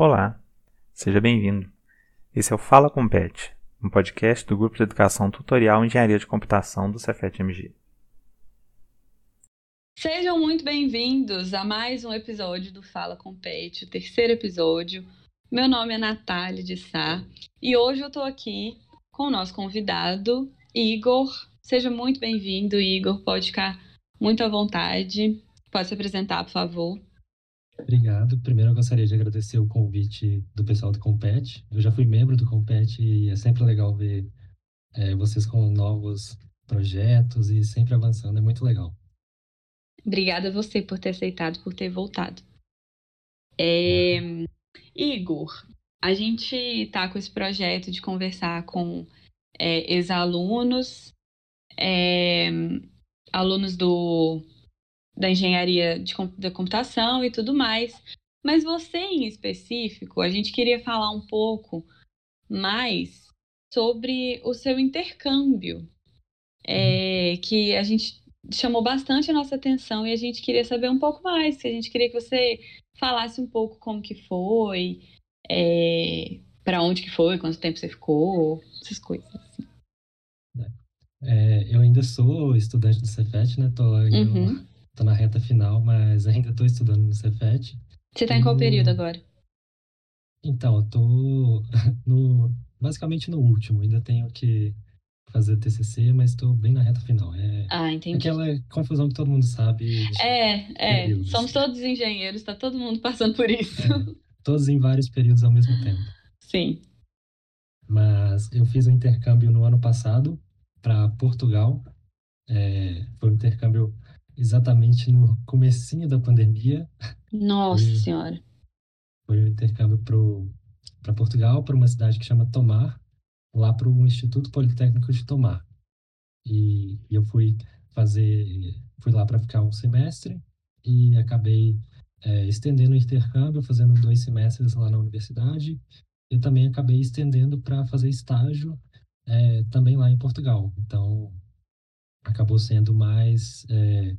Olá, seja bem-vindo. Esse é o Fala Compete, um podcast do Grupo de Educação Tutorial Engenharia de Computação do Cefet-MG. Sejam muito bem-vindos a mais um episódio do Fala Compete, o terceiro episódio. Meu nome é Natália de Sá e hoje eu estou aqui com o nosso convidado, Igor. Seja muito bem-vindo, Igor. Pode ficar muito à vontade. Pode se apresentar, por favor. Obrigado. Primeiro eu gostaria de agradecer o convite do pessoal do Compete. Eu já fui membro do Compete e é sempre legal ver é, vocês com novos projetos e sempre avançando, é muito legal. Obrigada a você por ter aceitado, por ter voltado. É... Igor, a gente está com esse projeto de conversar com é, ex-alunos, é, alunos do da engenharia de, da computação e tudo mais. Mas você em específico, a gente queria falar um pouco mais sobre o seu intercâmbio, é, que a gente chamou bastante a nossa atenção e a gente queria saber um pouco mais, que a gente queria que você falasse um pouco como que foi, é, para onde que foi, quanto tempo você ficou, essas coisas. Assim. É, eu ainda sou estudante do Cefet, né? Tô uhum. Tô na reta final, mas ainda tô estudando no Cefet. Você tá em qual período agora? Então, eu tô no, basicamente no último. Ainda tenho que fazer TCC, mas estou bem na reta final. É ah, entendi. Aquela confusão que todo mundo sabe. É, é. Somos todos engenheiros, está todo mundo passando por isso. É, todos em vários períodos ao mesmo tempo. Sim. Mas eu fiz um intercâmbio no ano passado para Portugal. É, foi um intercâmbio exatamente no comecinho da pandemia. Nossa foi, Senhora! Foi um intercâmbio para Portugal, para uma cidade que chama Tomar, lá para o Instituto Politécnico de Tomar. E, e eu fui fazer, fui lá para ficar um semestre e acabei é, estendendo o intercâmbio, fazendo dois semestres lá na universidade. Eu também acabei estendendo para fazer estágio é, também lá em Portugal. Então, acabou sendo mais é,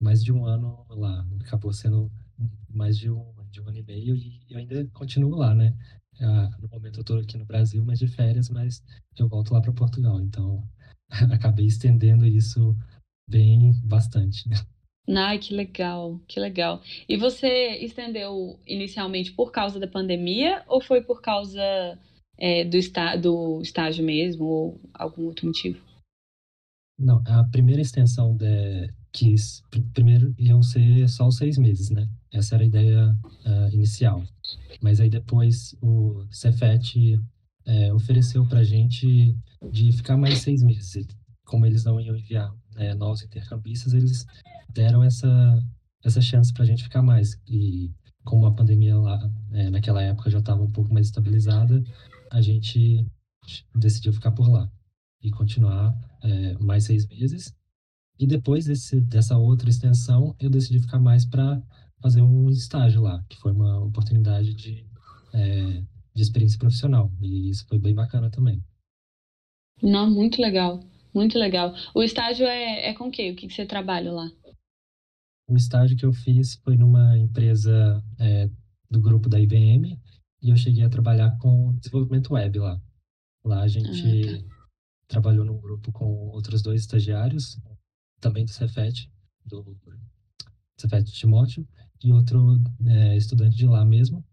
mais de um ano lá. Acabou sendo mais de um, de um ano e meio e eu ainda continuo lá, né? Ah, no momento eu estou aqui no Brasil, mas de férias, mas eu volto lá para Portugal. Então, acabei estendendo isso bem bastante. Ai, que legal, que legal. E você estendeu inicialmente por causa da pandemia ou foi por causa é, do, está, do estágio mesmo ou algum outro motivo? Não, a primeira extensão de, que primeiro iam ser só os seis meses, né? Essa era a ideia uh, inicial. Mas aí depois o Cefet é, ofereceu para gente de ficar mais seis meses. Como eles não iam enviar né, novos intercambistas, eles deram essa, essa chance para gente ficar mais. E como a pandemia lá, é, naquela época já estava um pouco mais estabilizada, a gente decidiu ficar por lá e continuar é, mais seis meses. E depois desse, dessa outra extensão, eu decidi ficar mais para fazer um estágio lá, que foi uma oportunidade de, é, de experiência profissional. E isso foi bem bacana também. Não, muito legal, muito legal. O estágio é, é com o quê? O que, que você trabalha lá? O estágio que eu fiz foi numa empresa é, do grupo da IBM e eu cheguei a trabalhar com desenvolvimento web lá. Lá a gente ah, tá trabalhou num grupo com outros dois estagiários, também do Cefet, do Cefet Timóteo, e outro é, estudante de lá mesmo.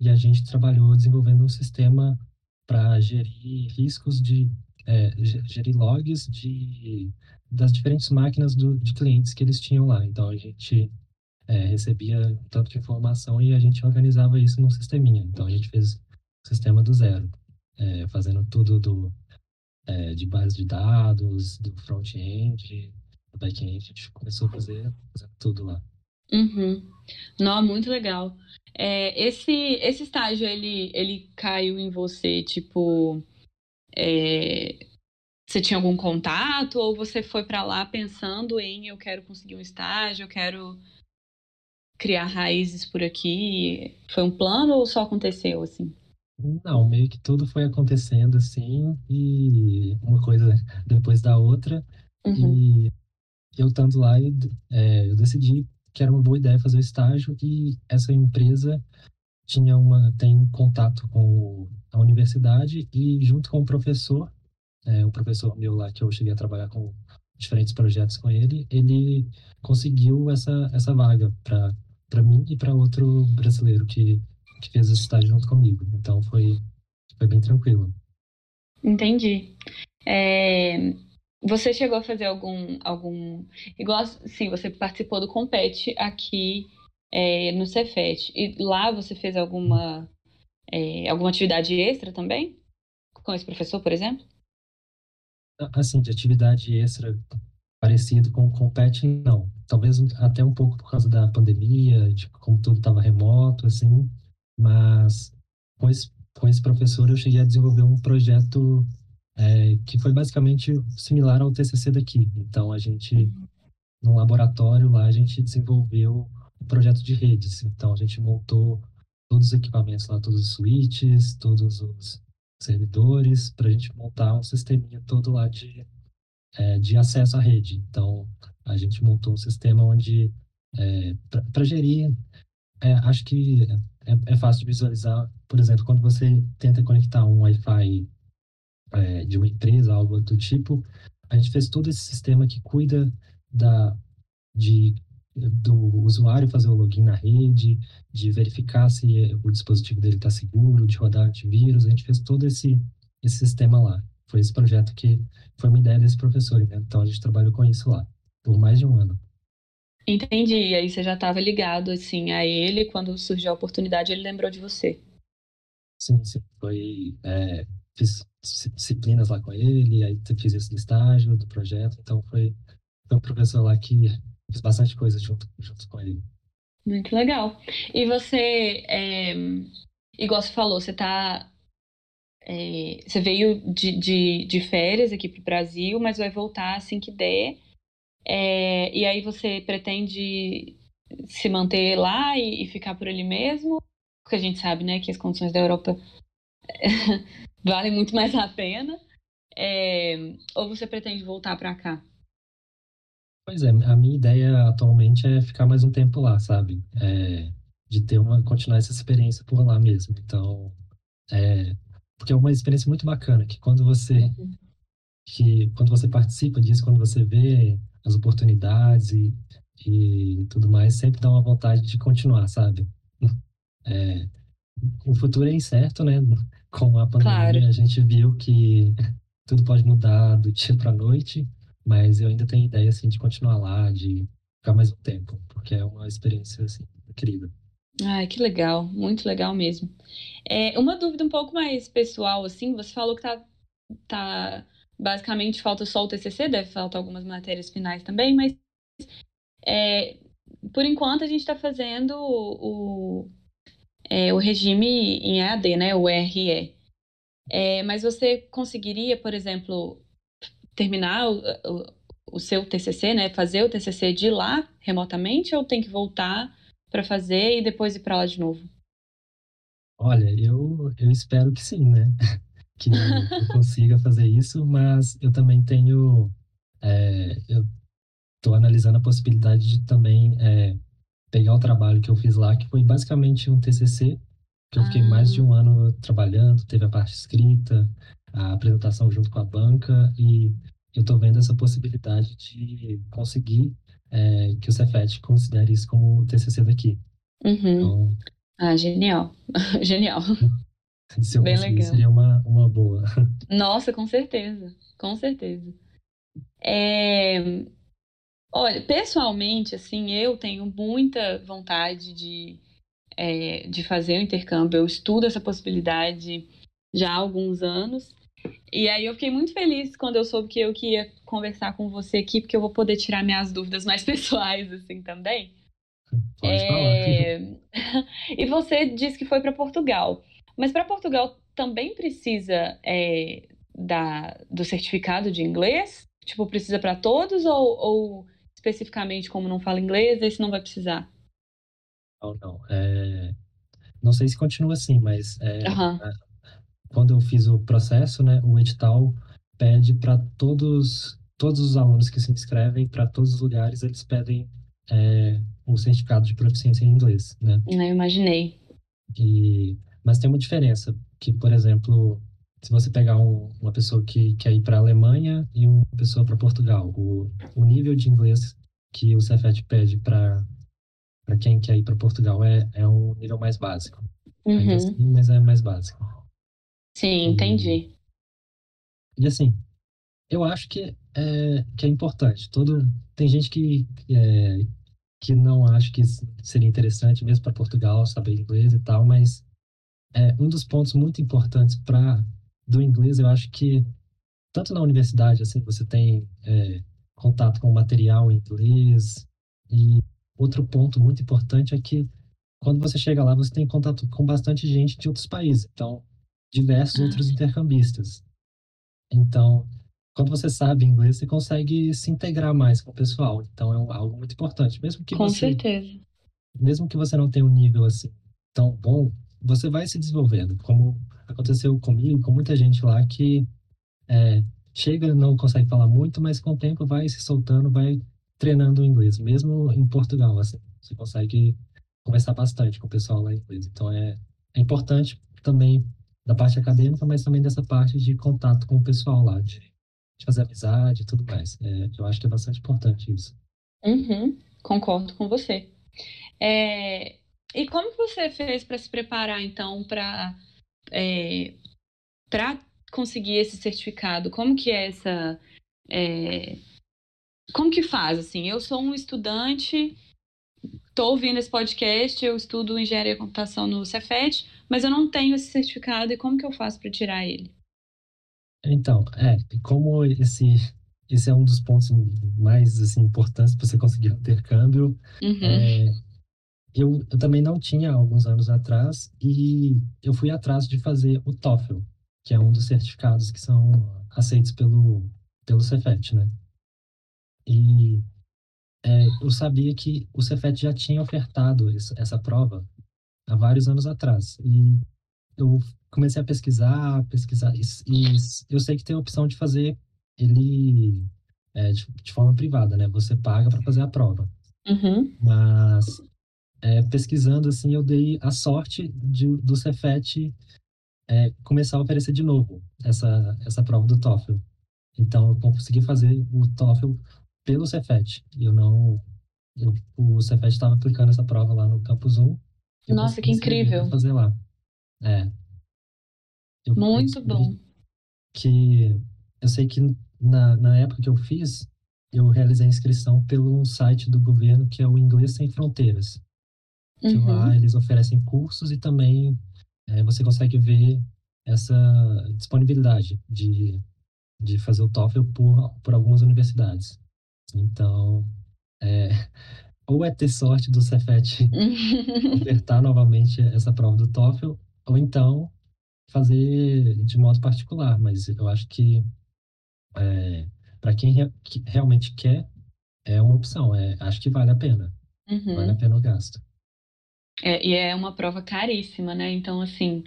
E a gente trabalhou desenvolvendo um sistema para gerir riscos de é, gerir logs de das diferentes máquinas do, de clientes que eles tinham lá. Então a gente é, recebia tanto de informação e a gente organizava isso num sisteminha. Então a gente fez o sistema do zero, é, fazendo tudo do é, de base de dados, do front-end, do back-end, a gente começou a fazer, fazer tudo lá. Uhum. Não, muito legal. É, esse, esse estágio, ele, ele caiu em você, tipo, é, você tinha algum contato ou você foi para lá pensando em eu quero conseguir um estágio, eu quero criar raízes por aqui? Foi um plano ou só aconteceu assim? Não, meio que tudo foi acontecendo assim, e uma coisa depois da outra. Uhum. E eu estando lá, é, eu decidi que era uma boa ideia fazer o estágio, e essa empresa tinha uma tem contato com a universidade e junto com o professor, é, o professor meu lá que eu cheguei a trabalhar com diferentes projetos com ele, ele conseguiu essa essa vaga para para mim e para outro brasileiro que que fez esse estágio junto comigo. Então foi foi bem tranquilo. Entendi. É, você chegou a fazer algum algum igual sim, você participou do Compete aqui é, no Cefet. E lá você fez alguma, é, alguma atividade extra também? Com esse professor, por exemplo? Assim, de atividade extra parecido com o Compete, não. Talvez até um pouco por causa da pandemia, de como tudo estava remoto, assim. Mas com esse, com esse professor eu cheguei a desenvolver um projeto é, que foi basicamente similar ao TCC daqui. Então, a gente, no laboratório lá, a gente desenvolveu projeto de redes. Então, a gente montou todos os equipamentos lá, todos os switches, todos os servidores, para a gente montar um sisteminha todo lá de, é, de acesso à rede. Então, a gente montou um sistema onde, é, para gerir, é, acho que é, é, fácil de visualizar, por exemplo, quando você tenta conectar um Wi-Fi é, de uma empresa, algo do tipo, a gente fez todo esse sistema que cuida da, de do usuário fazer o login na rede, de verificar se o dispositivo dele está seguro, de rodar antivírus. A gente fez todo esse, esse sistema lá. Foi esse projeto que foi uma ideia desse professor, né? Então a gente trabalhou com isso lá, por mais de um ano. Entendi. E aí você já estava ligado, assim, a ele, quando surgiu a oportunidade, ele lembrou de você. Sim, sim. Foi... É, fiz disciplinas lá com ele, aí fiz esse estágio do projeto, então foi, foi um professor lá que fiz bastante coisa junto, junto com ele. Muito legal. E você, é, igual você falou, você tá. É, você veio de, de, de férias aqui para o Brasil, mas vai voltar assim que der. É, e aí você pretende se manter lá e, e, ficar por ali mesmo? Porque a gente sabe, né, que as condições da Europa valem muito mais a pena. É, ou você pretende voltar para cá? Pois é, a minha ideia atualmente é ficar mais um tempo lá, sabe? É, de ter uma, continuar essa experiência por lá mesmo. Então, é, porque é uma experiência muito bacana, que quando você, que quando você participa disso, quando você vê as oportunidades e, e tudo mais, sempre dá uma vontade de continuar, sabe? É, o futuro é incerto, né? Com a pandemia, claro. a gente viu que tudo pode mudar do dia para a noite. Mas eu ainda tenho ideia, assim, de continuar lá, de ficar mais um tempo, porque é uma experiência, assim, incrível. Ai, que legal, muito legal mesmo. É, uma dúvida um pouco mais pessoal, assim, você falou que tá, tá basicamente falta só o TCC, deve faltar algumas matérias finais também, mas é, por enquanto a gente está fazendo o, é, o regime em EAD, né, o RE. É, mas você conseguiria, por exemplo, terminar o, o, o, seu TCC, né? Fazer o TCC de lá remotamente ou tem que voltar para fazer e depois ir para lá de novo? Olha, eu, eu espero que sim, né? Que eu consiga fazer isso, mas eu também tenho. É, eu estou analisando a possibilidade de também é, pegar o trabalho que eu fiz lá, que foi basicamente um TCC, que eu fiquei ah. mais de um ano trabalhando, teve a parte escrita, a apresentação junto com a banca e eu estou vendo essa possibilidade de conseguir é, que o Cefet considere isso como o TCC daqui. Uhum. Então, ah, genial. genial. Se eu Bem legal. seria uma, uma boa. Nossa, com certeza. Com certeza. É... Olha, pessoalmente, assim, eu tenho muita vontade de, é, de fazer o intercâmbio. Eu estudo essa possibilidade já há alguns anos. E aí eu fiquei muito feliz quando eu soube que eu que ia conversar com você aqui, porque eu vou poder tirar minhas dúvidas mais pessoais, assim, também. Pode é... falar. e você disse que foi para Portugal. Mas para Portugal também precisa é, da, do certificado de inglês? Tipo, precisa para todos ou, ou, especificamente como não fala inglês, esse não vai precisar? Não, não. É... Não sei se continua assim, mas é, uhum quando eu fiz o processo, né, o edital pede para todos todos os alunos que se inscrevem para todos os lugares eles pedem é, o certificado de proficiência em inglês, né? Eu imaginei. E, mas tem uma diferença, que, por exemplo, se você pegar um, uma pessoa que quer ir para a Alemanha e uma pessoa para Portugal, o, o nível de inglês que o Cefet pede para quem quer ir para Portugal é, é um nível mais básico. Uhum. Ainda assim, mas é mais básico. Sim, entendi. E, e assim, eu acho que é, que é importante. Todo, tem gente que, é, que não acha que seria interessante mesmo para Portugal saber inglês e tal, mas é, um dos pontos muito importantes para do inglês, eu acho que tanto na universidade, assim, você tem é, contato com o material em inglês e outro ponto muito importante é que quando você chega lá, você tem contato com bastante gente de outros países, então diversos ah. outros intercambistas. Então, quando você sabe inglês, você consegue se integrar mais com o pessoal. Então é algo muito importante, mesmo que com você certeza. Mesmo que você não tenha um nível assim tão bom, você vai se desenvolvendo, como aconteceu comigo, com muita gente lá que é, chega, não consegue falar muito, mas com o tempo vai se soltando, vai treinando o inglês, mesmo em Portugal, assim, você consegue conversar bastante com o pessoal lá em inglês. Então é, é importante também da parte acadêmica, mas também dessa parte de contato com o pessoal lá, de, de fazer amizade e tudo mais. É, eu acho que é bastante importante isso. Uhum, concordo com você. É, e como você fez para se preparar, então, para é, para conseguir esse certificado? Como que é essa... É, como que faz, assim? Eu sou um estudante, estou ouvindo esse podcast, eu estudo engenharia e computação no Cefet, mas eu não tenho esse certificado e como que eu faço para tirar ele? Então, é, como esse esse é um dos pontos mais assim importantes para você conseguir um intercâmbio. Uhum. É, eu, eu também não tinha alguns anos atrás e eu fui atrás de fazer o TOEFL, que é um dos certificados que são aceitos pelo pelo Cefet, né? E é, eu sabia que o Cefet já tinha ofertado essa prova há vários anos atrás. E eu comecei a pesquisar, pesquisar, e, e eu sei que tem a opção de fazer ele é, de, de, forma privada, né? Você paga para fazer a prova. Uhum. Mas é, pesquisando, assim, eu dei a sorte de, do Cefet é, começar a oferecer de novo essa, essa prova do TOEFL. Então, eu consegui fazer o TOEFL pelo Cefet. Eu não... Eu, o Cefet estava aplicando essa prova lá no Campus 1. Nossa, que incrível. fazer lá. É. Eu, Muito eu bom. Que eu sei que na, na época que eu fiz, eu realizei a inscrição pelo site do governo que é o Inglês Sem Fronteiras. Que uhum. lá eles oferecem cursos e também é, você consegue ver essa disponibilidade de, de fazer o TOEFL por, por algumas universidades. Então, é, ou é ter sorte do Cefet ofertar novamente essa prova do TOEFL, ou então fazer de modo particular. Mas eu acho que é, para quem re que realmente quer, é uma opção. É, acho que vale a pena. Uhum. Vale a pena o gasto. É, e é uma prova caríssima, né? Então, assim,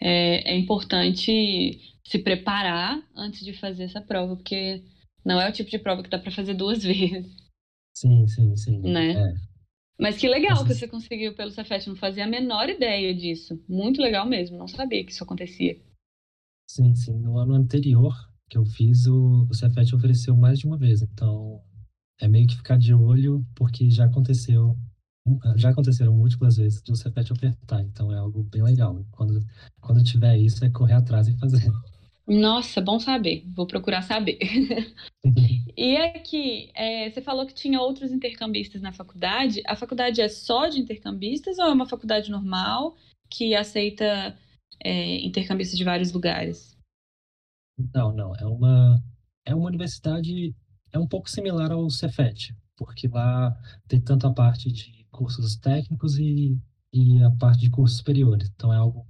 é, é importante se preparar antes de fazer essa prova, porque não é o tipo de prova que dá para fazer duas vezes. Sim, sim, sim. Né? É. Mas que legal que você conseguiu pelo Cefet, não fazia a menor ideia disso. Muito legal mesmo, não sabia que isso acontecia. Sim, sim. No ano anterior que eu fiz, o, o Cefet ofereceu mais de uma vez. Então, é meio que ficar de olho, porque já aconteceu, já aconteceram múltiplas vezes de o Cefet ofertar. Então, é algo bem legal. Quando, quando tiver isso, é correr atrás e fazer. Nossa, bom saber. Vou procurar saber. e aqui, é, você falou que tinha outros intercambistas na faculdade. A faculdade é só de intercambistas ou é uma faculdade normal que aceita é, intercambistas de vários lugares? Não, não. É uma, é uma universidade, é um pouco similar ao Cefet, porque lá tem tanto a parte de cursos técnicos e, e a parte de cursos superiores. Então é algo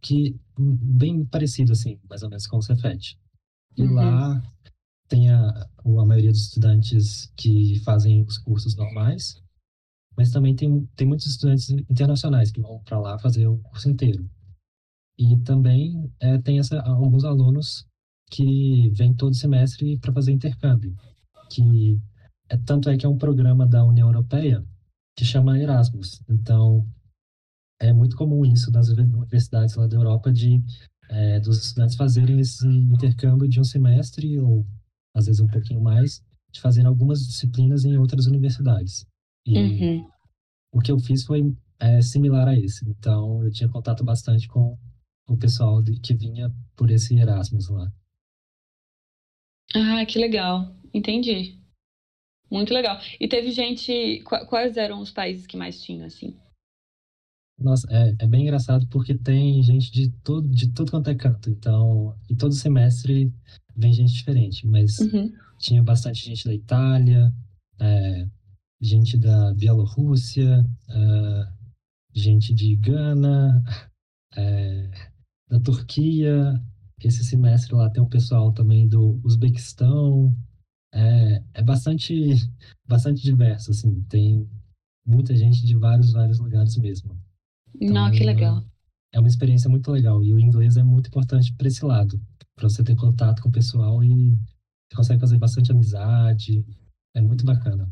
que bem parecido, assim, mais ou menos com o Cefet. E uhum. lá tem a, a maioria dos estudantes que fazem os cursos normais, mas também tem, tem muitos estudantes internacionais que vão para lá fazer o curso inteiro. E também é, tem essa, alguns alunos que vêm todo semestre para fazer intercâmbio, que é, tanto é que é um programa da União Europeia que chama Erasmus. Então, é muito comum isso nas universidades lá da Europa de é, dos estudantes fazerem esse intercâmbio de um semestre ou às vezes um pouquinho mais, de fazer algumas disciplinas em outras universidades. E Uhum. o que eu fiz foi é, similar a esse. Então, eu tinha contato bastante com o pessoal de, que vinha por esse Erasmus lá. Ah, que legal. Entendi. Muito legal. E teve gente. qua- Quais eram os países que mais tinham, assim? Nossa, é, é bem engraçado porque tem gente de todo, de tudo quanto é canto. Então, e todo semestre vem gente diferente, mas Uhum. tinha bastante gente da Itália, é, gente da Bielorrússia, é, gente de Gana, é, da Turquia. Esse semestre lá tem um pessoal também do Uzbequistão. É, é bastante, bastante diverso, assim. Tem muita gente de vários, vários lugares mesmo. Não, que legal. É uma experiência muito legal. E o inglês é muito importante para esse lado, para você ter contato com o pessoal e você consegue fazer bastante amizade. É muito bacana.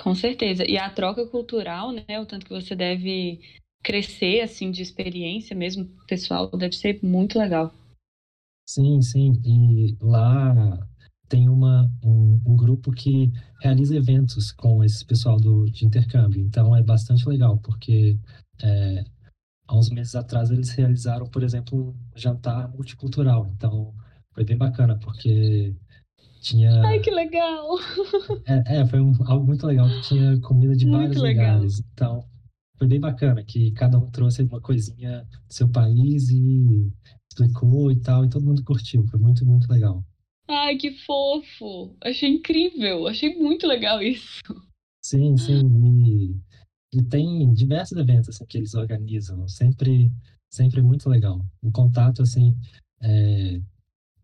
Com certeza. E a troca cultural, né? O tanto que você deve crescer, assim, de experiência mesmo, pessoal, deve ser muito legal. Sim, sim. E lá tem uma, um, um grupo que realiza eventos com esse pessoal do, de intercâmbio. Então é bastante legal, porque é, há uns meses atrás eles realizaram, por exemplo, um jantar multicultural. Então foi bem bacana, porque tinha. Ai, que legal! É, é, foi um- algo muito legal, que tinha comida de Muito vários legal. lugares. Então foi bem bacana, que cada um trouxe uma coisinha do seu país e explicou e tal, e todo mundo curtiu. Foi muito, muito legal. Ai, que fofo! Achei incrível, achei muito legal isso. Sim, sim. E, e tem diversos eventos assim, que eles organizam. Sempre, sempre muito legal. O contato, assim, é,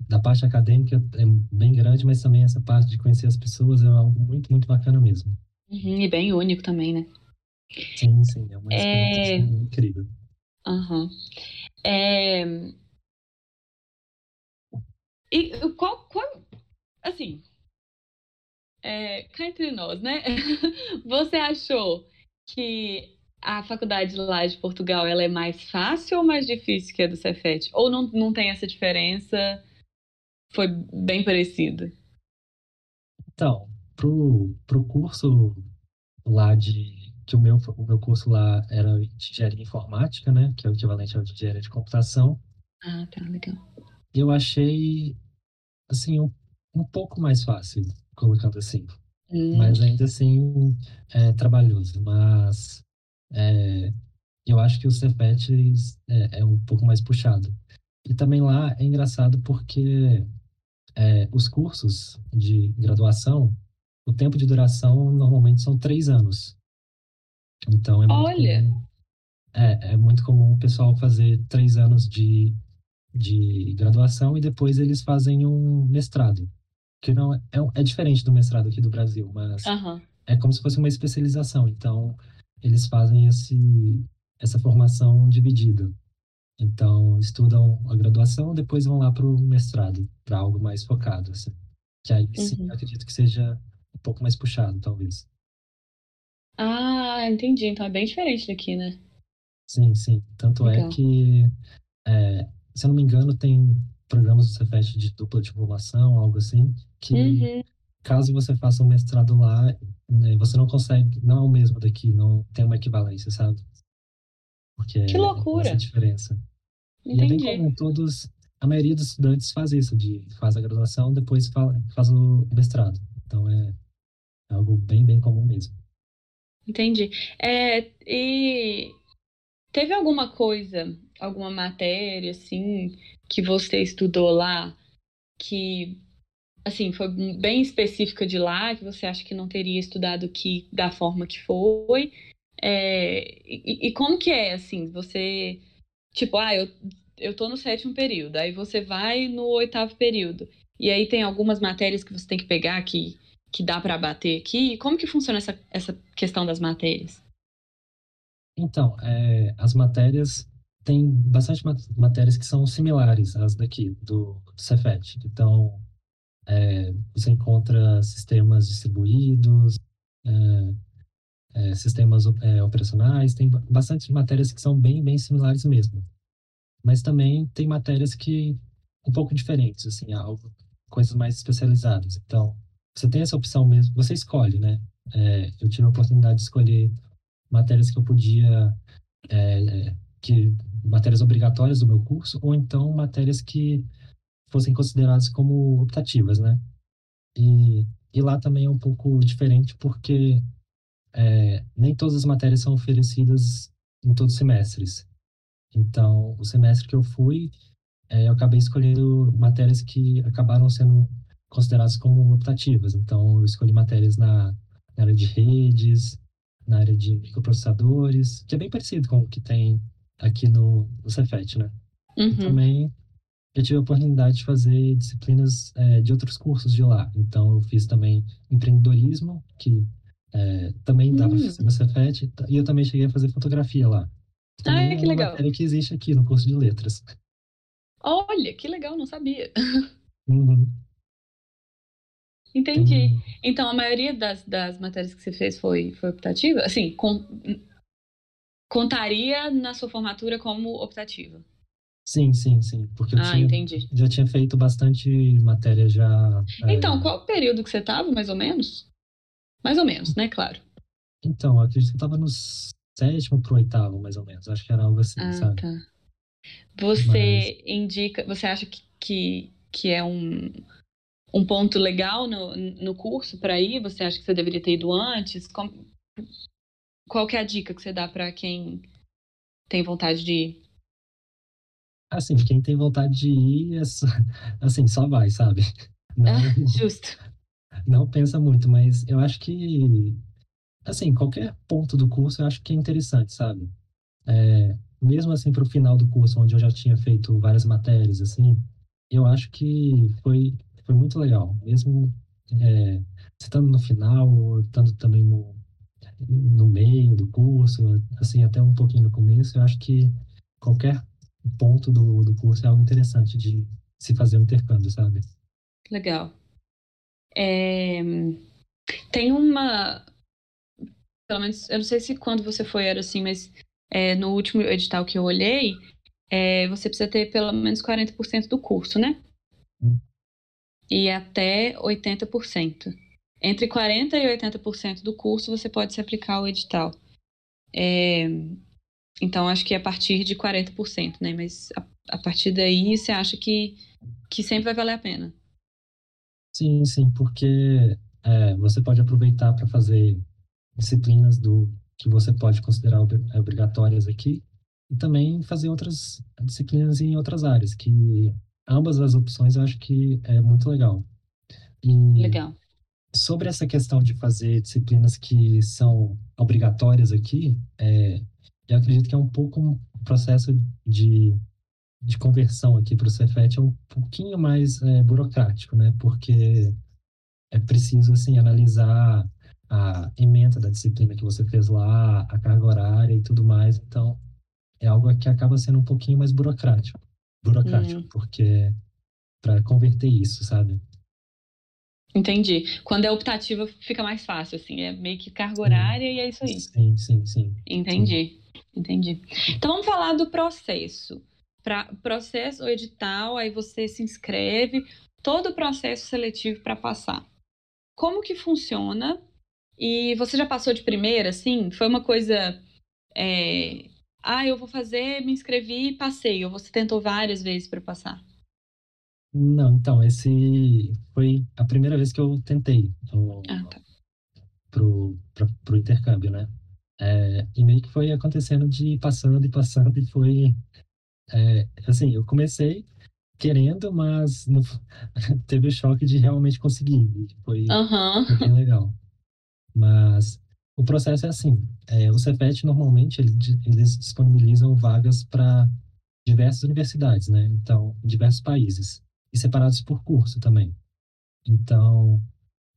da parte acadêmica é bem grande, mas também essa parte de conhecer as pessoas é algo muito, muito bacana mesmo. Uhum, e bem único também, né? Sim, sim. É uma É. experiência assim, incrível. Aham. É... E qual, qual, assim, é, cá entre nós, né? Você achou que a faculdade lá de Portugal ela é mais fácil ou mais difícil que a do Cefet? Ou não, não tem essa diferença? Foi bem parecido? Então, pro, pro curso lá de que o meu, o meu curso lá era de engenharia informática, né, que é o equivalente ao de engenharia de computação, Ah, tá, legal. Eu achei assim um, um pouco mais fácil, colocando assim, Hum, mas ainda assim é trabalhoso, mas é, eu acho que o Cefet é, é um pouco mais puxado. E também lá é engraçado porque é, os cursos de graduação, o tempo de duração normalmente são três anos. Então é muito Olha! comum, é, é muito comum o pessoal fazer três anos de, de graduação e depois eles fazem um mestrado, que não é, é, é diferente do mestrado aqui do Brasil, mas Aham. é como se fosse uma especialização. Então eles fazem esse, essa formação dividida. Então estudam a graduação, depois vão lá para o mestrado, para algo mais focado, assim. Que aí sim, Uhum. eu acredito que seja um pouco mais puxado, talvez. Ah, entendi. Então é bem diferente daqui, né? Sim, sim. Tanto é Legal. que, é, se eu não me engano, tem programas do Cefet de dupla diplomação, algo assim, que Uhum. caso você faça um mestrado lá, né, você não consegue, não é o mesmo daqui, não tem uma equivalência, sabe? Porque Que é loucura! essa diferença. E é bem Entendi. comum, todos, a maioria dos estudantes faz isso, de faz a graduação, depois fa- faz o mestrado. Então é algo bem, bem comum mesmo. Entendi. É, e teve alguma coisa, alguma matéria, assim, que você estudou lá que, assim, foi bem específica de lá, que você acha que não teria estudado aqui da forma que foi? É, e, e como que é, assim, você, tipo, ah, eu, eu tô no sétimo período, aí você vai no oitavo período, e aí tem algumas matérias que você tem que pegar que, que dá para bater aqui. Como que funciona essa, essa questão das matérias? Então, é, as matérias, tem bastante mat- matérias que são similares às daqui, do, do Cefet. Então, é, você encontra sistemas distribuídos, é, é, sistemas é, operacionais, tem bastante matérias que são bem, bem similares mesmo. Mas também tem matérias que um pouco diferentes, assim, algo, coisas mais especializadas. Então, você tem essa opção mesmo, você escolhe, né? É, eu tive a oportunidade de escolher matérias que eu podia, é, que matérias obrigatórias do meu curso, ou então matérias que fossem consideradas como optativas, né? E, e lá também é um pouco diferente porque é, nem todas as matérias são oferecidas em todos os semestres. Então, o semestre que eu fui, é, eu acabei escolhendo matérias que acabaram sendo consideradas como optativas. Então, eu escolhi matérias na, na área de redes, na área de microprocessadores, que é bem parecido com o que tem aqui no, no Cefet, né? Uhum. E também eu tive a oportunidade de fazer disciplinas é, de outros cursos de lá. Então, eu fiz também empreendedorismo, que é, também dava hum. para fazer no Cefet, e eu também cheguei a fazer fotografia lá. Ah, que é legal. matéria que existe aqui no curso de letras. Olha, que legal, não sabia. Uhum. Entendi. Tem... Então, a maioria das, das matérias que você fez foi, foi optativa? Assim, com, contaria na sua formatura como optativa? Sim, sim, sim. Porque eu ah, tinha, entendi. já tinha feito bastante matéria já. Então, é... qual o período que você estava, mais ou menos? Mais ou menos, né? Claro. Então, acredito que eu estava no sétimo pro oitavo, mais ou menos. Acho que era algo assim, ah, sabe? Tá. Você Mas... indica, você acha que, que, que é um, um ponto legal no, no curso para ir? Você acha que você deveria ter ido antes? Como, qual que é a dica que você dá para quem tem vontade de ir? Assim, quem tem vontade de ir, é só, assim, só vai, sabe? Não, ah, justo. Não pensa muito, mas eu acho que, assim, qualquer ponto do curso eu acho que é interessante, sabe? É, mesmo assim, para o final do curso, onde eu já tinha feito várias matérias, assim, eu acho que foi, foi muito legal. Mesmo é, estando no final, estando também no, no meio do curso, assim, até um pouquinho no começo, eu acho que qualquer ponto do, do curso é algo interessante de se fazer um intercâmbio, sabe? Legal. É, tem uma. Pelo menos, eu não sei se quando você foi era assim, mas é, no último edital que eu olhei, é, você precisa ter pelo menos 40% do curso, né? Hum. E até 80%. Entre 40% e 80% do curso você pode se aplicar ao edital. É, então, acho que é a partir de 40%, né? Mas a, a partir daí, você acha que, que sempre vai valer a pena? Sim, sim, porque é, você pode aproveitar para fazer disciplinas do que você pode considerar obrigatórias aqui e também fazer outras disciplinas em outras áreas, que ambas as opções eu acho que é muito legal. E legal. Sobre essa questão de fazer disciplinas que são obrigatórias aqui, é, eu acredito que é um pouco um processo de, de conversão aqui para o Cefet é um pouquinho mais é, burocrático, né? Porque é preciso, assim, analisar a emenda da disciplina que você fez lá, a carga horária e tudo mais. Então, é algo que acaba sendo um pouquinho mais burocrático. Burocrático, hum. porque para converter isso, sabe? Entendi. Quando é optativa, fica mais fácil, assim, é meio que carga horária e é isso aí. Sim, sim, sim. Entendi, sim. entendi. Então vamos falar do processo. Pra, processo, edital, aí você se inscreve, todo o processo seletivo para passar. Como que funciona e você já passou de primeira, assim? Foi uma coisa. É... Ah, eu vou fazer, me inscrevi e passei. Ou você tentou várias vezes para passar? Não, então, esse foi a primeira vez que eu tentei o, ah, tá. pro, pra, pro intercâmbio, né? É, e meio que foi acontecendo de passando e passando, e foi. É, assim, eu comecei querendo, mas no, teve o choque de realmente conseguir. Foi, uhum. foi bem legal. Mas o processo é assim: é, o Cefet normalmente eles disponibilizam vagas para diversas universidades, né? Então, diversos países e separados por curso também. Então,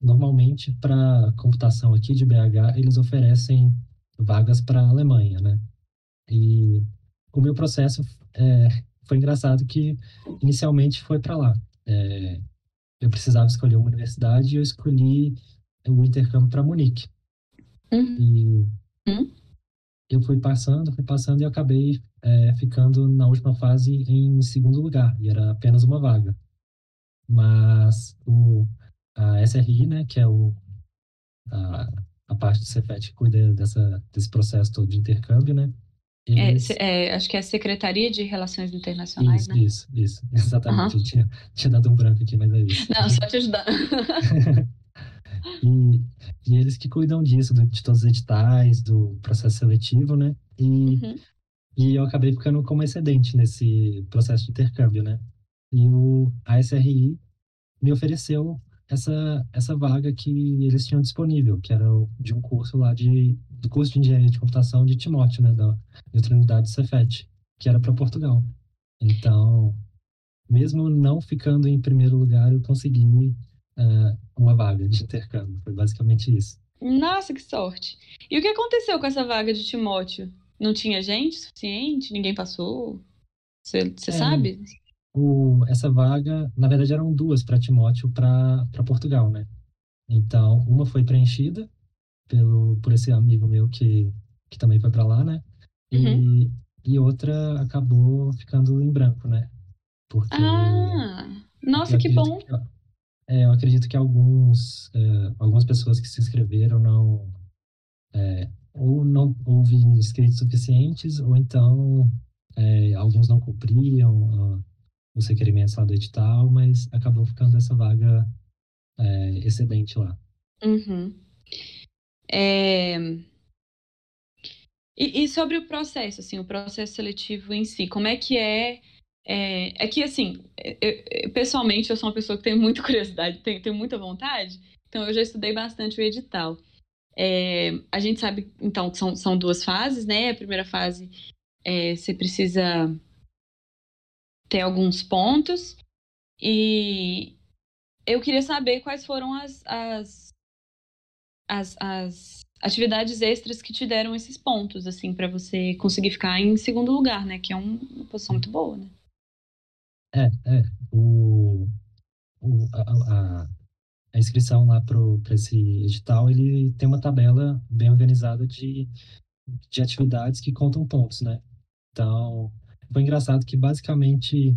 normalmente para computação aqui de BH eles oferecem vagas para a Alemanha, né? E o meu processo é, foi engraçado que inicialmente foi para lá. É, eu precisava escolher uma universidade e eu escolhi o intercâmbio para Munique. Uhum. E eu fui passando, fui passando e acabei é, ficando na última fase em segundo lugar, e era apenas uma vaga. Mas o, a SRI, né, que é o, a, a parte do Cefet que cuida dessa, desse processo todo de intercâmbio, né? É, eles... É, é, acho que é a Secretaria de Relações Internacionais, isso, né? Isso, isso, exatamente. Uhum. Eu tinha, tinha dado um branco aqui, mas é isso. Não, só te ajudar. e, e eles que cuidam disso, de todos os editais, do processo seletivo, né? E, uhum. e eu acabei ficando como excedente nesse processo de intercâmbio, né? E o ASRI me ofereceu essa, essa vaga que eles tinham disponível, que era de um curso lá de, do curso de engenharia de computação de Timóteo, né, da Unidade Cefet, que era para Portugal. Então, mesmo não ficando em primeiro lugar, eu consegui uh, uma vaga de intercâmbio. Foi basicamente isso. Nossa, que sorte! E o que aconteceu com essa vaga de Timóteo? Não tinha gente suficiente? Ninguém passou? Você é, sabe? O, essa vaga, na verdade, eram duas para Timóteo para Portugal, né? Então, uma foi preenchida pelo, por esse amigo meu que, que também foi para lá, né? E, uhum. e outra acabou ficando em branco, né? Porque. Ah! Nossa, que bom! Que, é, eu acredito que alguns, é, algumas pessoas que se inscreveram não. É, ou não houve inscritos suficientes, ou então é, alguns não cumpriam os requerimentos lá do edital, mas acabou ficando essa vaga é, excedente lá. Uhum. É... E, e, sobre o processo, assim, o processo seletivo em si, como é que é? É, é que, assim, eu, eu, pessoalmente, eu sou uma pessoa que tem muita curiosidade, tenho, tenho muita vontade, então eu já estudei bastante o edital. É, a gente sabe, então, que são, são duas fases, né? A primeira fase, é, você precisa ter alguns pontos. E eu queria saber quais foram as, as, as, as atividades extras que te deram esses pontos, assim, para você conseguir ficar em segundo lugar, né? Que é uma posição muito boa, né? É, é. O, o, a, a, a inscrição lá para esse edital, ele tem uma tabela bem organizada de, de atividades que contam pontos, né? Então, foi engraçado que basicamente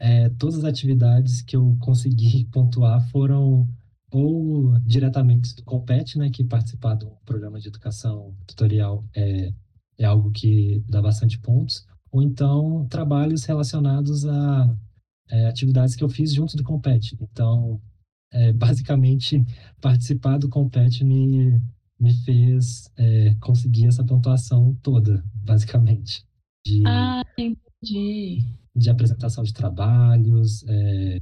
é, todas as atividades que eu consegui pontuar foram ou diretamente do Compete, né, que participar do programa de educação tutorial é, é algo que dá bastante pontos, ou então trabalhos relacionados a é, atividades que eu fiz junto do Compete. Então, é, basicamente, participar do Compete me, me fez é, conseguir essa pontuação toda, basicamente. De, ah, entendi. De apresentação de trabalhos, é,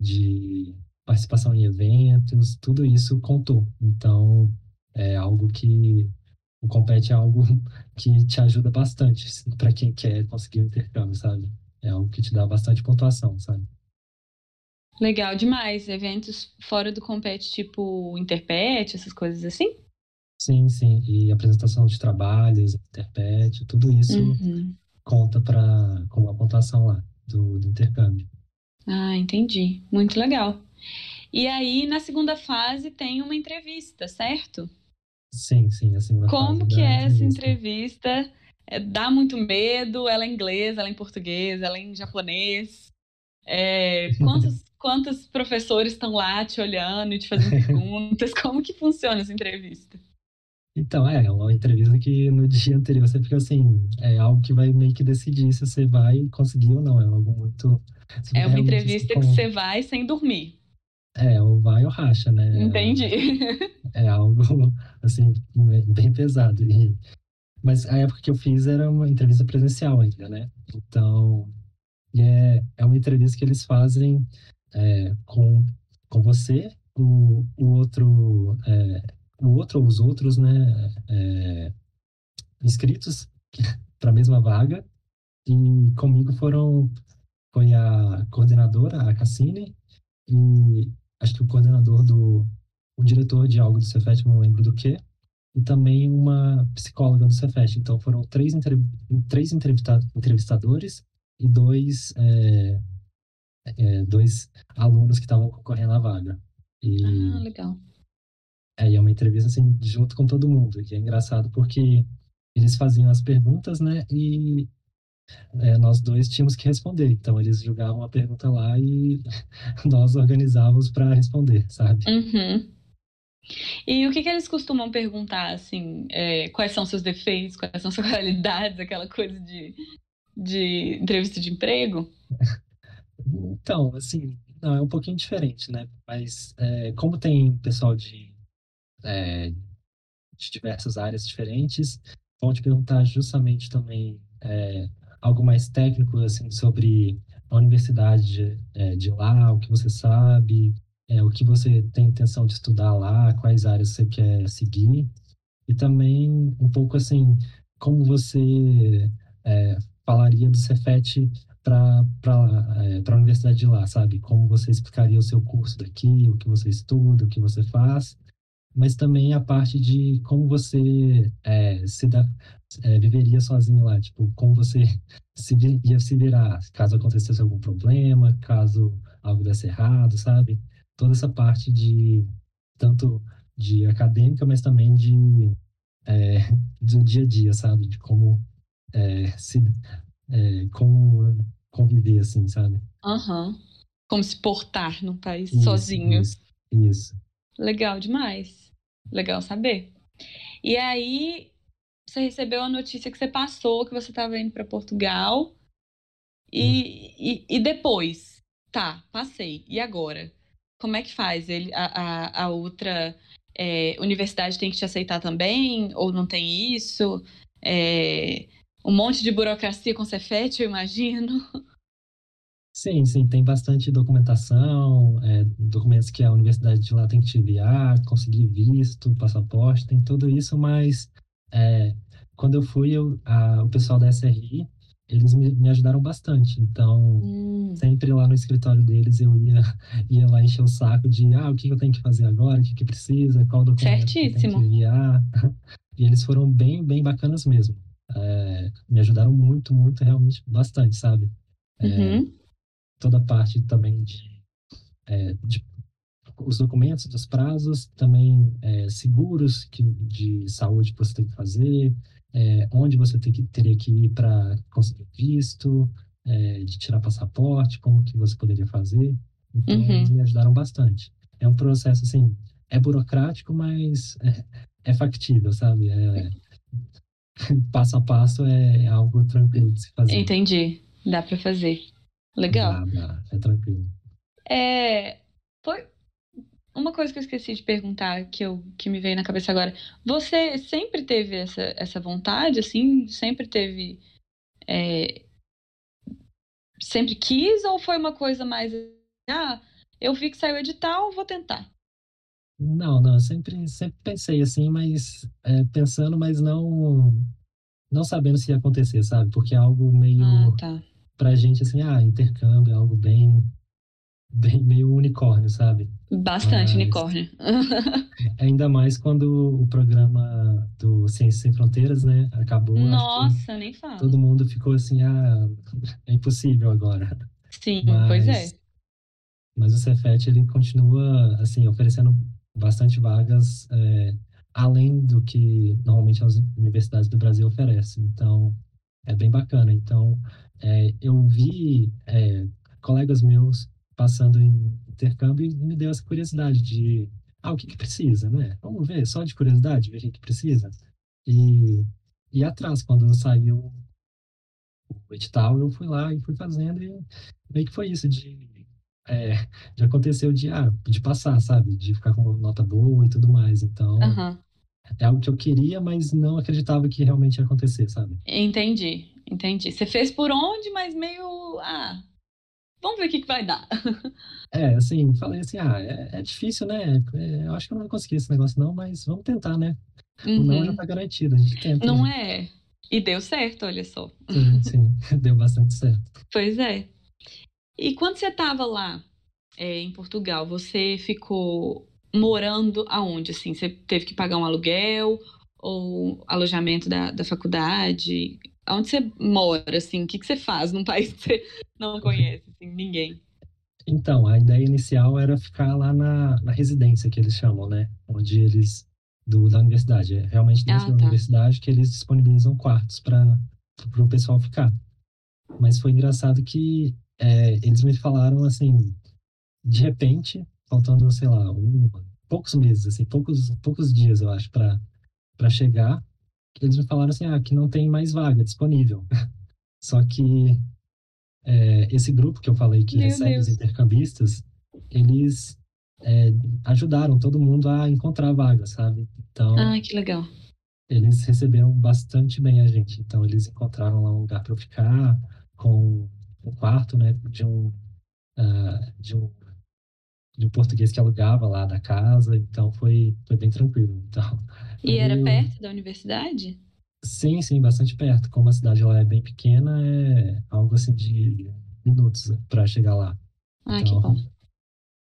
de participação em eventos, tudo isso contou. Então, é algo que o Compete é algo que te ajuda bastante para quem quer conseguir o um intercâmbio, sabe? É algo que te dá bastante pontuação, sabe? Legal demais. Eventos fora do Compete, tipo Interpet, essas coisas assim? Sim, sim. E apresentação de trabalhos, Interpet, tudo isso uhum. Conta para como a pontuação lá do, do intercâmbio. Ah, entendi. Muito legal. E aí, na segunda fase, tem uma entrevista, certo? Sim, sim, a segunda Como que é essa entrevista? É, dá muito medo? Ela é inglesa, ela é em português, ela é em japonês? É, quantos, quantos professores estão lá te olhando e te fazendo perguntas? Como que funciona essa entrevista? Então, é, é uma entrevista que no dia anterior você fica assim, é algo que vai meio que decidir se você vai conseguir ou não. É algo muito. É uma entrevista que você vai sem dormir. É, ou vai ou racha, né? Entendi. É, é algo, assim, bem pesado. E, mas a época que eu fiz era uma entrevista presencial ainda, né? Então, é, é uma entrevista que eles fazem é, com, com você, o, o outro. É, o outro ou os outros, né, é, inscritos para a mesma vaga. E comigo foram foi a coordenadora, a Cassine, e acho que o coordenador do o diretor de algo do Cefet, não lembro do que, e também uma psicóloga do Cefet. Então foram três, três entrevistadores e dois, é, é, dois alunos que estavam concorrendo à vaga. E, ah, legal. É, e é uma entrevista assim, junto com todo mundo. E é engraçado porque eles faziam as perguntas, né? E é, nós dois tínhamos que responder. Então eles julgavam a pergunta lá e nós organizávamos para responder, sabe? Uhum. E o que, que eles costumam perguntar, assim, é, quais são seus defeitos, quais são suas qualidades, aquela coisa de, de entrevista de emprego? Então, assim, não, é um pouquinho diferente, né? Mas é, como tem pessoal de, é, de diversas áreas diferentes, vão te perguntar justamente também é, algo mais técnico, assim, sobre a universidade de, é, de lá, o que você sabe, é, o que você tem intenção de estudar lá, quais áreas você quer seguir, e também um pouco assim, como você é, falaria do Cefet para é, a universidade de lá, sabe? Como você explicaria o seu curso daqui, o que você estuda, o que você faz, mas também a parte de como você é, se dá, é, viveria sozinho lá, tipo, como você se, ia se virar caso acontecesse algum problema, caso algo desse errado, sabe? Toda essa parte de, tanto de acadêmica, mas também de, é, do dia a dia, sabe? De como é, se, é, como conviver, assim, sabe? Aham. Uhum. Como se portar num país isso, sozinho. Isso, isso. Legal demais. Legal saber. E aí, você recebeu a notícia que você passou, que você estava indo para Portugal. E, hum. e, e, depois? Tá, passei. E agora? Como é que faz? Ele, a, a, a outra é, universidade tem que te aceitar também? Ou não tem isso? É, um monte de burocracia com Cefet, eu imagino. Sim, sim, tem bastante documentação, é, documentos que a universidade de lá tem que te enviar, conseguir visto, passaporte, tem tudo isso, mas é, quando eu fui, eu, a, o pessoal da SRI, eles me, me ajudaram bastante. Então, hum. sempre lá no escritório deles, eu ia, ia lá encher o saco de, ah, o que eu tenho que fazer agora, o que, que precisa, qual documento que eu tenho que enviar. E eles foram bem, bem bacanas mesmo é, me ajudaram muito, muito, realmente bastante, sabe? É, uhum. Toda a parte também de, é, de, os documentos dos prazos, também é, seguros que, de saúde que você tem que fazer, é, onde você tem que, teria que ir para conseguir visto, é, de tirar passaporte, como que você poderia fazer. Então, uhum. eles me ajudaram bastante. É um processo, assim, é burocrático, mas é, é factível, sabe? É, passo a passo é algo tranquilo de se fazer. Entendi. Dá para fazer. Legal. Dá, dá. É tranquilo. É, foi uma coisa que eu esqueci de perguntar que eu que me veio na cabeça agora. Você sempre teve essa, essa vontade, assim, sempre teve é, sempre quis ou foi uma coisa mais ah, eu vi que saiu edital, vou tentar. Não, não, sempre, sempre pensei assim, mas é, pensando, mas não não sabendo se ia acontecer, sabe? Porque é algo meio ah, tá. Pra gente assim, ah, intercâmbio é algo bem bem meio unicórnio, sabe? Bastante mas, unicórnio. ainda mais quando o programa do Ciências Sem Fronteiras, né, acabou. Nossa, nem fala. Todo mundo ficou assim, ah, é impossível agora. Sim, mas, pois é. Mas o Cefet, ele continua, assim, oferecendo bastante vagas é, além do que normalmente as universidades do Brasil oferecem. Então, é bem bacana. Então, é, eu vi é, colegas meus passando em intercâmbio e me deu essa curiosidade de, ah, o que, que precisa, né? Vamos ver, só de curiosidade, ver o que, que precisa. E, e atrás, quando saiu o edital, eu fui lá e fui fazendo e meio que foi isso, de é, já aconteceu de, ah, de passar, sabe? De ficar com nota boa e tudo mais. Então, uhum. é algo que eu queria, mas não acreditava que realmente ia acontecer, sabe? Entendi, entendi. Você fez por onde, mas meio, ah, vamos ver o que, que vai dar. É, assim, falei assim, ah, é, é difícil, né? É, eu acho que eu não vou conseguir esse negócio não, mas vamos tentar, né? Uhum. O não já uhum. tá garantido, a gente tenta. Não né? é? E deu certo, olha só. Sim, sim, deu bastante certo. Pois é. E quando você estava lá é, em Portugal, você ficou morando aonde? Assim, você teve que pagar um aluguel ou alojamento da, da faculdade? Aonde você mora, assim? O que, que você faz num país que você não conhece, assim, ninguém? Então, a ideia inicial era ficar lá na, na residência, que eles chamam, né? Onde eles, do, da universidade. É realmente dentro Ah, da tá. universidade que eles disponibilizam quartos para o pessoal ficar. Mas foi engraçado que é, eles me falaram, assim, de repente, faltando, sei lá, um, poucos meses, assim, poucos, poucos dias, eu acho, para para chegar, eles me falaram assim, ah, que não tem mais vaga disponível. Só que é, esse grupo que eu falei que Meu recebe os Deus. intercambistas, eles é, ajudaram todo mundo a encontrar vaga, sabe? Então, Ah, que legal. eles receberam bastante bem a gente. Então, eles encontraram lá um lugar para eu ficar, com um quarto, né, de um, ah, de um, de um português que alugava lá da casa. Então, foi, foi bem tranquilo. Então, E era meio- perto da universidade? Sim, sim, bastante perto. Como a cidade lá é bem pequena, é algo assim de minutos para chegar lá. Ah, que Então, bom.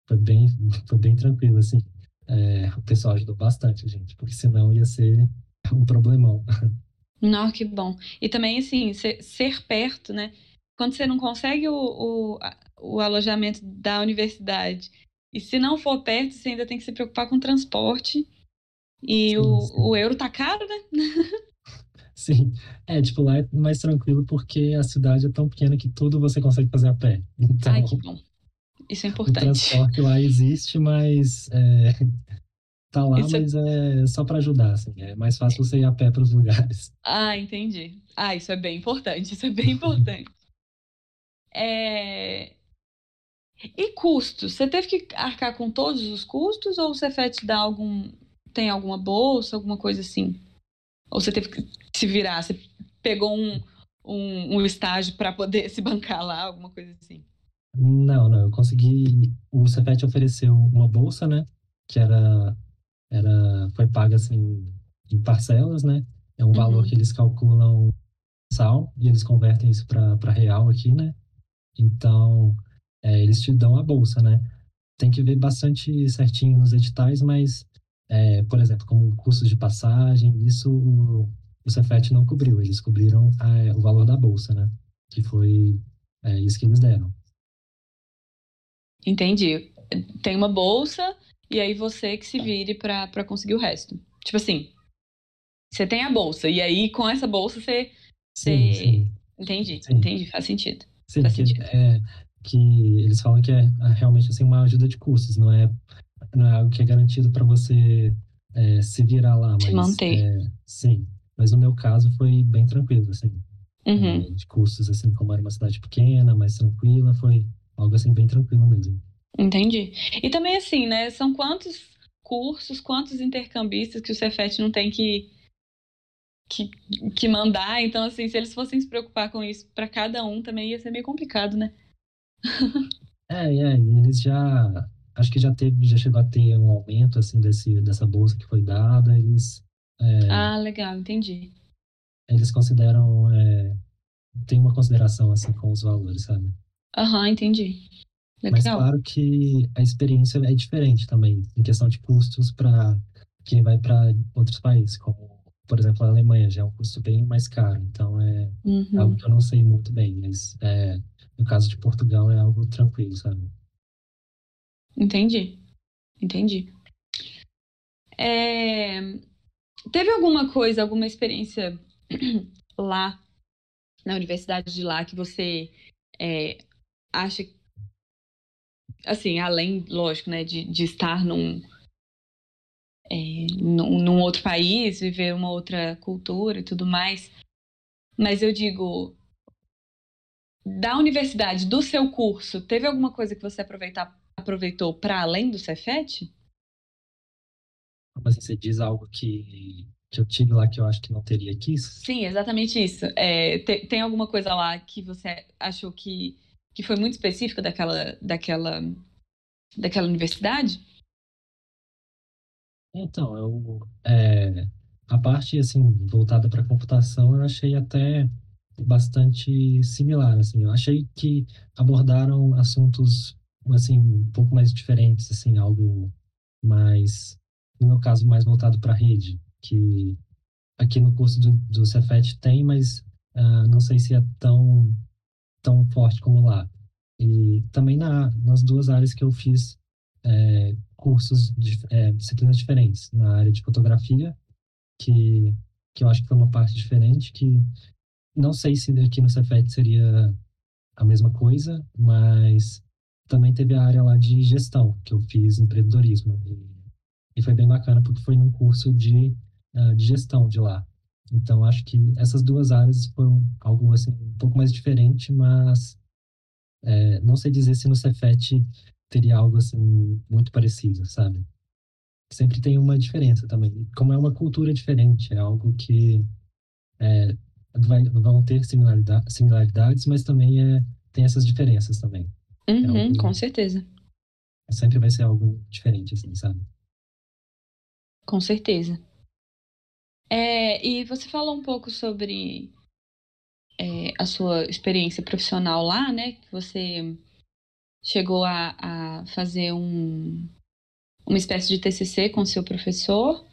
foi bem, foi bem tranquilo, assim. É, o pessoal ajudou bastante a gente, porque senão ia ser um problemão. Não, que bom. E também, assim, ser, ser perto, né? Quando você não consegue o, o, o alojamento da universidade, e se não for perto, você ainda tem que se preocupar com o transporte. E Sim, o, sim. o euro tá caro, né? Sim, é, tipo, lá é mais tranquilo porque a cidade é tão pequena que tudo você consegue fazer a pé. Então, Ai, que bom. Isso é o importante. transporte lá existe, mas é, tá lá, Isso é- mas é só para ajudar, assim. É mais fácil você ir a pé para os lugares. Ah, entendi. Ah, isso é bem importante, isso é bem importante. É... E custos? Você teve que arcar com todos os custos ou o Cefet dá algum. Tem alguma bolsa, alguma coisa assim? Ou você teve que se virar? Você pegou um, um, um estágio para poder se bancar lá, alguma coisa assim? Não, não, eu consegui. O Cefet ofereceu uma bolsa, né? Que era, era, foi paga assim em parcelas, né? É um valor Uhum. que eles calculam mensal e eles convertem isso para real aqui, né? Então, é, eles te dão a bolsa, né? Tem que ver bastante certinho nos editais, mas, é, por exemplo, como custos de passagem, isso o, o Cefet não cobriu. Eles cobriram é, o valor da bolsa, né? Que foi é, isso que eles deram. Entendi. Tem uma bolsa e aí você que se vire pra conseguir o resto. Tipo assim, você tem a bolsa e aí com essa bolsa você. Sim, você... sim. Entendi, Sim. entendi, faz sentido. Sim, Faz que, sentido. é, que eles falam que é é realmente assim, uma ajuda de custos, não é, não é algo que é garantido para você é, se virar lá, Se mas manter. é, sim. Mas no meu caso foi bem tranquilo, assim, Uhum. é, de custos, assim, como era uma cidade pequena, mais tranquila, foi algo assim bem tranquilo mesmo. Entendi. E também assim, né? São quantos cursos, quantos intercambistas que o Cefet não tem que, que, que mandar. Então, assim, se eles fossem se preocupar com isso para cada um, também ia ser meio complicado, né? É, é, eles já, acho que já teve, já chegou a ter um aumento, assim, desse, dessa bolsa que foi dada, eles, é, Ah, legal, entendi. eles consideram, é, tem uma consideração, assim, com os valores, sabe? Aham, entendi. Mas Legal. claro que a experiência é diferente também, em questão de custos para quem vai para outros países, como, por exemplo, a Alemanha já é um custo bem mais caro, então é Uhum. algo que eu não sei muito bem, mas é, no caso de Portugal é algo tranquilo, sabe? Entendi. Entendi. É, Teve alguma coisa, alguma experiência lá na universidade de lá que você é, acha, assim, além, lógico, né, de, de estar num, é, num, num outro país, viver uma outra cultura e tudo mais, mas eu digo, da universidade, do seu curso, teve alguma coisa que você aproveitar, aproveitou para além do Cefet? Assim, você diz algo que, que eu tive lá que eu acho que não teria aqui? Sim, exatamente isso. É, te- tem alguma coisa lá que você achou que, que foi muito específica daquela, daquela, daquela universidade? Então, eu, é, a parte, assim, voltada para computação, eu achei até bastante similar, assim. Eu achei que abordaram assuntos, assim, um pouco mais diferentes, assim, algo mais, no meu caso, mais voltado para a rede, que aqui no curso do, do Cefet tem, mas ah, não sei se é tão, tão forte como lá. E também na, nas duas áreas que eu fiz é, cursos, de, é, disciplinas diferentes. Na área de fotografia, que, que eu acho que foi uma parte diferente, que não sei se aqui no Cefet seria a mesma coisa, mas também teve a área lá de gestão, que eu fiz empreendedorismo. E, foi bem bacana, porque foi num curso de, uh, de gestão de lá. Então, acho que essas duas áreas foram algo assim, um pouco mais diferente, mas é, não sei dizer se no Cefet teria algo assim muito parecido, sabe? Sempre tem uma diferença também. Como é uma cultura diferente, é algo que é, vai, vão ter similaridade, similaridades, mas também é, tem essas diferenças também. Uhum, é algo, com certeza. Sempre vai ser algo diferente, assim, sabe? Com certeza. É, e você falou um pouco sobre é, a sua experiência profissional lá, né? Que você chegou a, a fazer um, uma espécie de TCC com seu professor.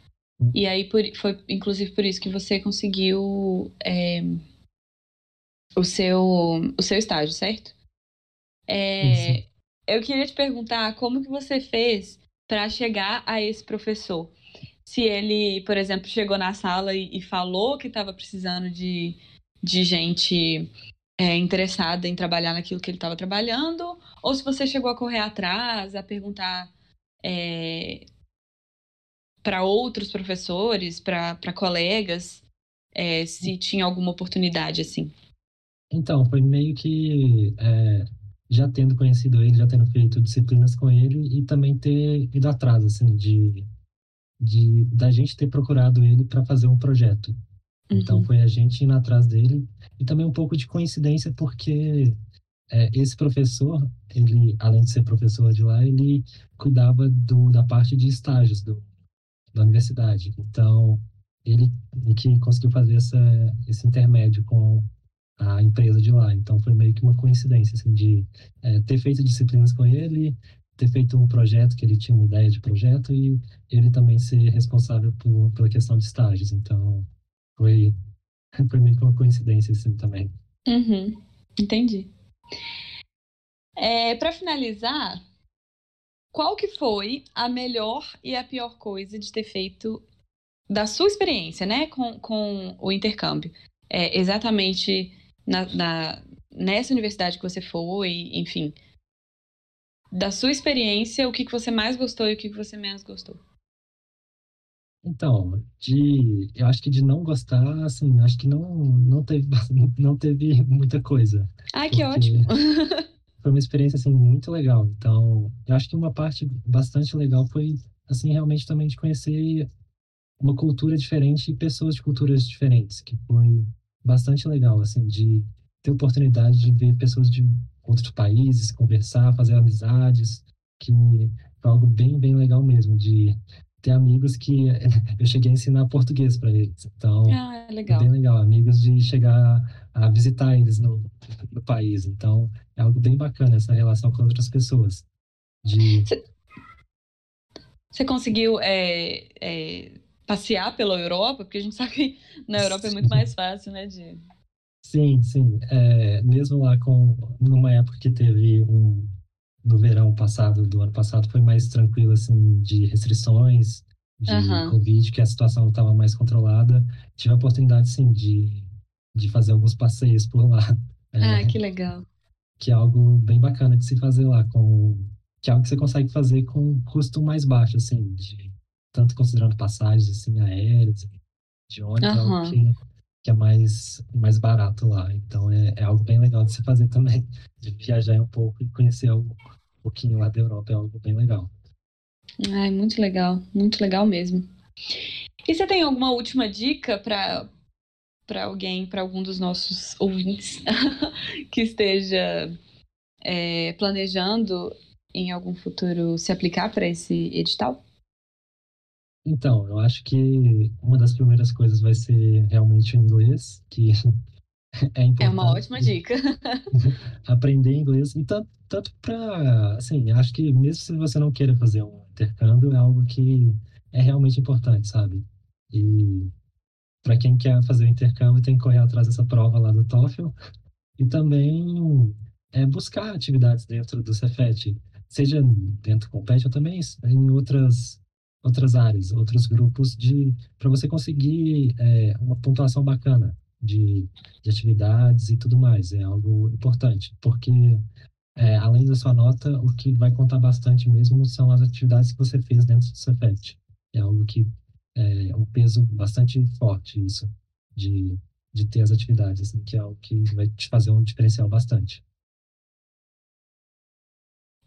E aí por, foi inclusive por isso que você conseguiu é, o, seu, o seu estágio, certo? É, eu queria te perguntar como que você fez para chegar a esse professor. Se ele, por exemplo, chegou na sala e, e falou que estava precisando de, de gente é, interessada em trabalhar naquilo que ele estava trabalhando, ou se você chegou a correr atrás, a perguntar é, para outros professores, para colegas, é, se tinha alguma oportunidade assim. Então, foi meio que é, já tendo conhecido ele, já tendo feito disciplinas com ele e também ter ido atrás, assim, de, de da gente ter procurado ele para fazer um projeto. Então, uhum. foi a gente indo atrás dele e também um pouco de coincidência, porque é, esse professor, ele, além de ser professor de lá, ele cuidava do, da parte de estágios do, da universidade. Então, ele que conseguiu fazer essa, esse intermédio com a empresa de lá. Então, foi meio que uma coincidência, assim, de é, ter feito disciplinas com ele, ter feito um projeto, que ele tinha uma ideia de projeto, e ele também ser responsável por, pela questão de estágios. Então, foi, foi meio que uma coincidência, assim, também. Uhum, entendi. É, para finalizar, qual que foi a melhor e a pior coisa de ter feito da sua experiência, né, com, com o intercâmbio? É, exatamente na, na, nessa universidade que você foi, enfim, da sua experiência, o que, que você mais gostou e o que, que você menos gostou? Então, de, eu acho que de não gostar, assim, acho que não, não teve, não teve muita coisa. Ai, que ótimo! foi uma experiência, assim, muito legal. Então, eu acho que uma parte bastante legal foi, assim, realmente também de conhecer uma cultura diferente e pessoas de culturas diferentes, que foi bastante legal, assim, de ter oportunidade de ver pessoas de outros países, conversar, fazer amizades, que foi algo bem, bem legal mesmo, de ter amigos que eu cheguei a ensinar português para eles. Então, ah, legal. é bem legal. Amigos de chegar a visitar eles no, no país. Então, é algo bem bacana essa relação com outras pessoas. De... Você conseguiu é, é, passear pela Europa? Porque a gente sabe que na Europa é muito mais fácil, né? De... Sim, sim. É, mesmo lá com numa época que teve um no verão passado, do ano passado, foi mais tranquilo, assim, de restrições, de uhum. Covid, que a situação estava mais controlada. Tive a oportunidade, sim, de, de fazer alguns passeios por lá. Ah, é, que legal. Que é algo bem bacana de se fazer lá, com, que é algo que você consegue fazer com custo mais baixo, assim, de, tanto considerando passagens, assim, aéreas, de ônibus, uhum. algo que, que é mais, mais barato lá. Então, é, é algo bem legal de se fazer também, de viajar um pouco e conhecer algo pouquinho lá da Europa, é algo bem legal. Ai, muito legal, muito legal mesmo. E você tem alguma última dica para para alguém, para algum dos nossos ouvintes que esteja é, planejando em algum futuro se aplicar para esse edital? Então, eu acho que uma das primeiras coisas vai ser realmente o inglês, que é importante. É uma ótima dica. aprender inglês. E tanto, tanto para, assim, acho que mesmo se você não queira fazer um intercâmbio, é algo que é realmente importante, sabe? E para quem quer fazer o intercâmbio, tem que correr atrás dessa prova lá do TOEFL. E também é buscar atividades dentro do Cefet, seja dentro do Compete ou também em outras outras áreas, outros grupos de para você conseguir é, uma pontuação bacana de, de, atividades e tudo mais. É algo importante, porque é, além da sua nota, o que vai contar bastante mesmo são as atividades que você fez dentro do Cefet. É algo que é um peso bastante forte isso de, de ter as atividades, assim, que é algo que vai te fazer um diferencial bastante.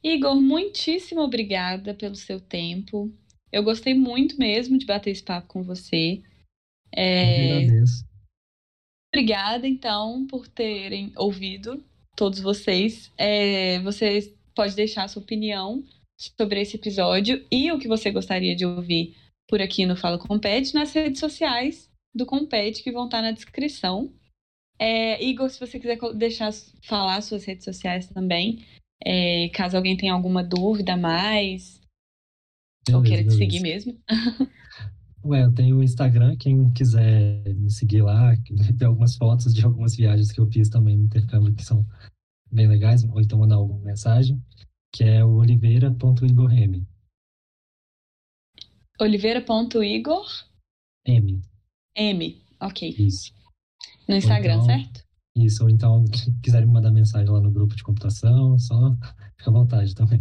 Igor, muitíssimo obrigada pelo seu tempo. Eu gostei muito mesmo de bater esse papo com você. É... Obrigada, então, por terem ouvido, todos vocês. É, você pode deixar a sua opinião sobre esse episódio e o que você gostaria de ouvir por aqui no Fala Compete nas redes sociais do Compete, que vão estar na descrição. É, Igor, se você quiser deixar falar suas redes sociais também, é, caso alguém tenha alguma dúvida a mais, beleza, ou queira te seguir mesmo. Ué, eu tenho o Instagram, quem quiser me seguir lá, tem algumas fotos de algumas viagens que eu fiz também no intercâmbio que são bem legais, ou então mandar alguma mensagem, que é o oliveira.igorm. Oliveira.igor? M. M, ok. Isso. No Instagram, então, certo? Isso, ou então, se quiserem me mandar mensagem lá no grupo de computação, só fica à vontade também.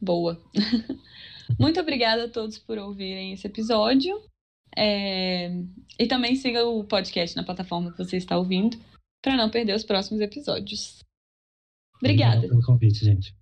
Boa. Muito obrigada a todos por ouvirem esse episódio. É... E também siga o podcast na plataforma que você está ouvindo para não perder os próximos episódios. Obrigada. Obrigado pelo convite, gente.